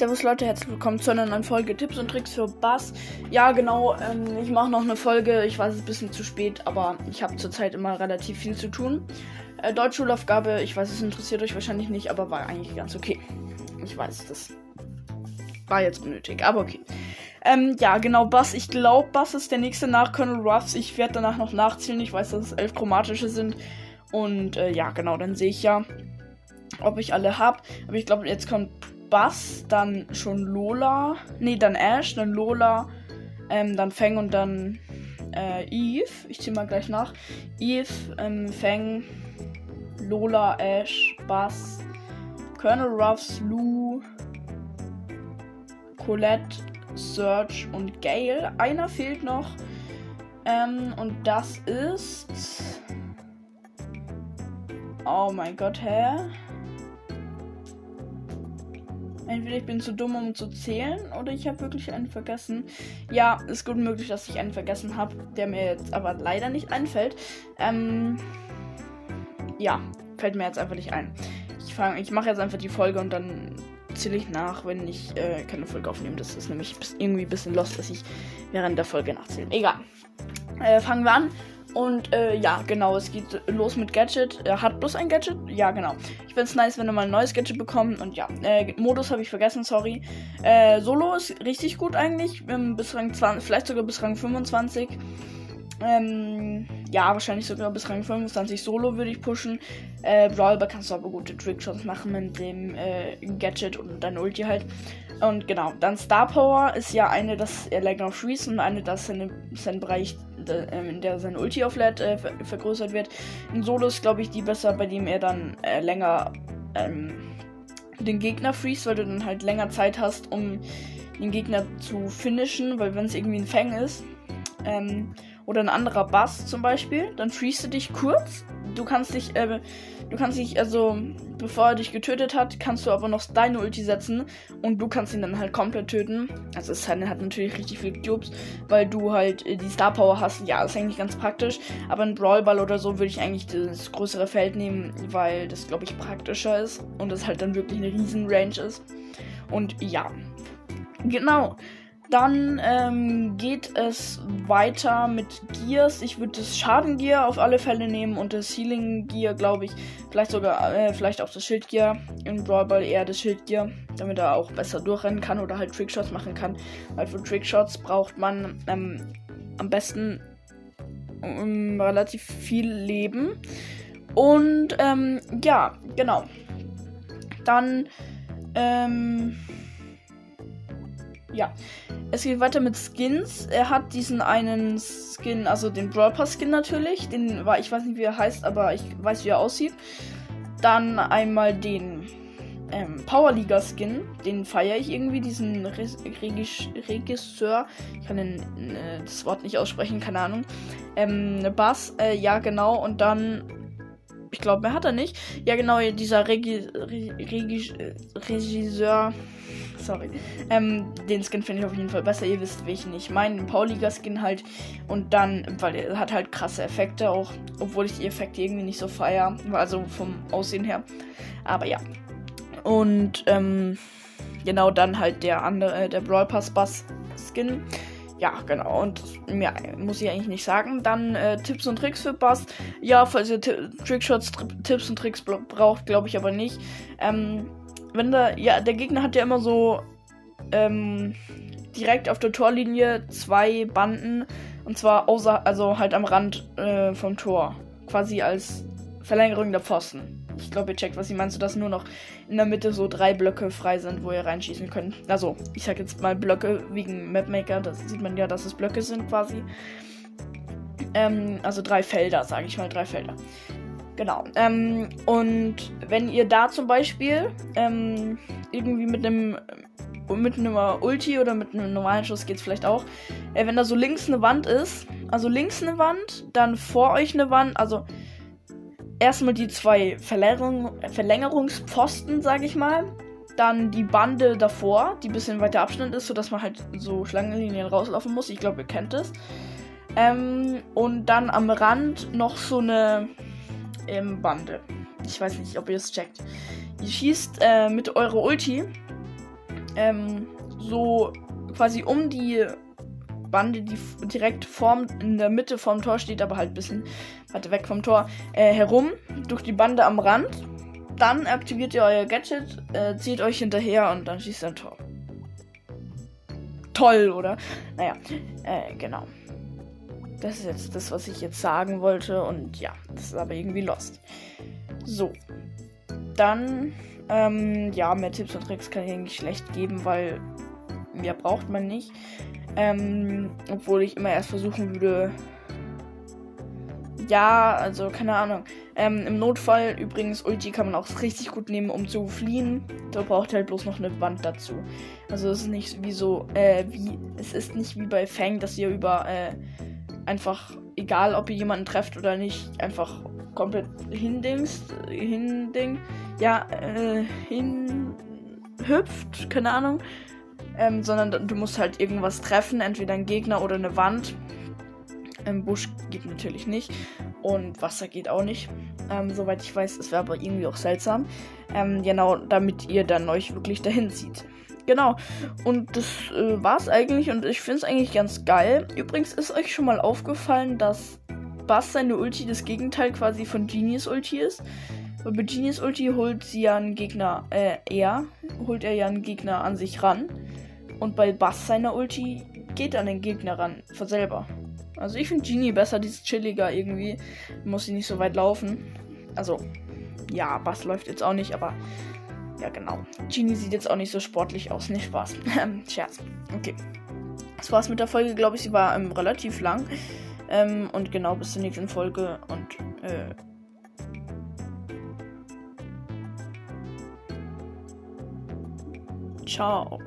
Servus Leute, herzlich willkommen zu einer neuen Folge Tipps und Tricks für Bass. Ja, genau, ähm, ich mache noch eine Folge. Ich weiß, es ist ein bisschen zu spät, aber ich habe zurzeit immer relativ viel zu tun. Äh, Deutschschulaufgabe, ich weiß, es interessiert euch wahrscheinlich nicht, aber war eigentlich ganz okay. Ich weiß, das war jetzt unnötig, aber okay. Ähm, ja, genau, Bass. Ich glaube, Bass ist der nächste nach Colonel Ruffs. Ich werde danach noch nachzählen. Ich weiß, dass es elf chromatische sind. Und äh, ja, genau, dann sehe ich ja, ob ich alle habe. Aber ich glaube, jetzt kommt Bass, dann schon Lola. Nee, dann Ash, dann Lola, ähm, dann Fang und dann äh, Eve. Ich ziehe mal gleich nach. Eve, ähm, Fang, Lola, Ash, Bass, Colonel Ruffs, Lou, Colette, Serge und Gale. Einer fehlt noch. Ähm, und das ist. Oh mein Gott, hä? Entweder ich bin zu dumm, um zu zählen, oder ich habe wirklich einen vergessen. Ja, ist gut möglich, dass ich einen vergessen habe, der mir jetzt aber leider nicht einfällt. Ähm, ja, fällt mir jetzt einfach nicht ein. Ich, ich mache jetzt einfach die Folge und dann zähle ich nach, wenn ich äh, keine Folge aufnehme. Das ist nämlich irgendwie ein bisschen lost, dass ich während der Folge nachzähle. Egal. Äh, fangen wir an. Und äh, ja, genau, es geht los mit Gadget. Er hat bloß ein Gadget? Ja, genau. Ich finde es nice, wenn er mal ein neues Gadget bekommt. Und ja, äh, Modus habe ich vergessen, sorry. Äh, Solo ist richtig gut eigentlich. Bis Rang 20, vielleicht sogar bis Rang 25. Ähm, ja, wahrscheinlich sogar bis Rang 25 Solo würde ich pushen. Äh, Brawlball kannst du aber gute Trickshots machen mit dem äh, Gadget und dein Ulti halt. Und genau, dann Star Power ist ja eine, dass er länger freeze und eine, dass seine, sein Bereich, äh, in der sein Ulti auflädt, äh, ver vergrößert wird. In Solo ist, glaube ich, die besser, bei dem er dann äh, länger ähm, den Gegner freeze, weil du dann halt länger Zeit hast, um den Gegner zu finishen, weil wenn es irgendwie ein Fang ist, ähm, oder ein anderer Bass zum Beispiel, dann freest du dich kurz. Du kannst dich, äh, du kannst dich, also, bevor er dich getötet hat, kannst du aber noch deine Ulti setzen und du kannst ihn dann halt komplett töten. Also, es hat natürlich richtig viel Cubes, weil du halt äh, die Star Power hast. Ja, ist eigentlich ganz praktisch. Aber ein Brawlball oder so würde ich eigentlich das größere Feld nehmen, weil das, glaube ich, praktischer ist und es halt dann wirklich eine riesen Range ist. Und ja, genau. Dann ähm, geht es weiter mit Gears. Ich würde das Schadengear auf alle Fälle nehmen und das Healing Gear, glaube ich. Vielleicht sogar, äh, vielleicht auch das Schildgear. In Brawl Ball eher das Schildgear, damit er auch besser durchrennen kann oder halt Trickshots machen kann. Weil für Trickshots braucht man ähm, am besten ähm, relativ viel Leben. Und ähm, ja, genau. Dann, ähm, ja. Es geht weiter mit Skins. Er hat diesen einen Skin, also den Brawl Pass Skin natürlich. Den war, ich weiß nicht, wie er heißt, aber ich weiß, wie er aussieht. Dann einmal den ähm, Powerliga Skin. Den feiere ich irgendwie, diesen Re Regis Regisseur. Ich kann den, äh, das Wort nicht aussprechen, keine Ahnung. Ähm, Bass, äh, ja, genau. Und dann ich glaube, mehr hat er nicht. Ja, genau, dieser Regi Regi Regisseur sorry. Ähm, den Skin finde ich auf jeden Fall besser. Ihr wisst, welchen ich meine. Den Pauliga-Skin halt. Und dann, weil er hat halt krasse Effekte auch. Obwohl ich die Effekte irgendwie nicht so feier. Also vom Aussehen her. Aber ja. Und, ähm, genau dann halt der andere, äh, der Brawl Pass Bass Skin. Ja, genau. Und mehr muss ich eigentlich nicht sagen. Dann äh, Tipps und Tricks für Bass. Ja, falls ihr Trickshots, Tipps und Tricks braucht, glaube ich aber nicht. Ähm, wenn da, ja, der Gegner hat ja immer so ähm, direkt auf der Torlinie zwei Banden und zwar außer, also halt am Rand äh, vom Tor, quasi als Verlängerung der Pfosten. Ich glaube, ihr checkt, was ich meine, sodass nur noch in der Mitte so drei Blöcke frei sind, wo ihr reinschießen könnt. Also, ich sag jetzt mal Blöcke wegen Mapmaker, das sieht man ja, dass es Blöcke sind quasi. Ähm, also drei Felder, sage ich mal, drei Felder. Genau. Ähm, und wenn ihr da zum Beispiel ähm, irgendwie mit einem mit einem Ulti oder mit einem normalen Schuss geht es vielleicht auch. Äh, wenn da so links eine Wand ist, also links eine Wand, dann vor euch eine Wand, also erstmal die zwei Verlängerung, Verlängerungspfosten, sage ich mal. Dann die Bande davor, die ein bisschen weiter Abstand ist, sodass man halt so Schlangenlinien rauslaufen muss. Ich glaube, ihr kennt es. Ähm, und dann am Rand noch so eine im Bande. Ich weiß nicht, ob ihr es checkt. Ihr schießt äh, mit eurer Ulti ähm, so quasi um die Bande, die direkt vorm, in der Mitte vom Tor steht, aber halt ein bisschen weiter weg vom Tor, äh, herum, durch die Bande am Rand. Dann aktiviert ihr euer Gadget, äh, zieht euch hinterher und dann schießt ein Tor. Toll, oder? Naja, äh, genau. Das ist jetzt das, was ich jetzt sagen wollte. Und ja, das ist aber irgendwie lost. So. Dann, ähm, ja, mehr Tipps und Tricks kann ich eigentlich schlecht geben, weil mehr braucht man nicht. Ähm, obwohl ich immer erst versuchen würde. Ja, also keine Ahnung. Ähm, Im Notfall übrigens, Ulti kann man auch richtig gut nehmen, um zu fliehen. Da braucht halt bloß noch eine Wand dazu. Also es ist nicht wie so, äh, wie, es ist nicht wie bei Fang, dass ihr über, äh, einfach, egal ob ihr jemanden trefft oder nicht, einfach komplett hindingst, hinding, ja, äh, hinhüpft, keine Ahnung. Ähm, sondern du musst halt irgendwas treffen, entweder ein Gegner oder eine Wand. Im Busch geht natürlich nicht. Und Wasser geht auch nicht. Ähm, soweit ich weiß, es wäre aber irgendwie auch seltsam. Ähm, genau, damit ihr dann euch wirklich dahin zieht. Genau. Und das äh, es eigentlich und ich finde es eigentlich ganz geil. Übrigens ist euch schon mal aufgefallen, dass Bass seine Ulti das Gegenteil quasi von Genies Ulti ist. Weil bei Genies Ulti holt sie ja einen Gegner, äh, er, holt er ja einen Gegner an sich ran. Und bei Bass seiner Ulti geht an den Gegner ran, von selber. Also ich finde Genie besser, dieses chilliger irgendwie. Muss sie nicht so weit laufen. Also, ja, Bass läuft jetzt auch nicht, aber ja, genau. Genie sieht jetzt auch nicht so sportlich aus. Nicht Spaß. Scherz. Okay. Das war's mit der Folge, glaube ich. Sie war ähm, relativ lang. Ähm, und genau, bis zur nächsten Folge. Und, äh. Ciao.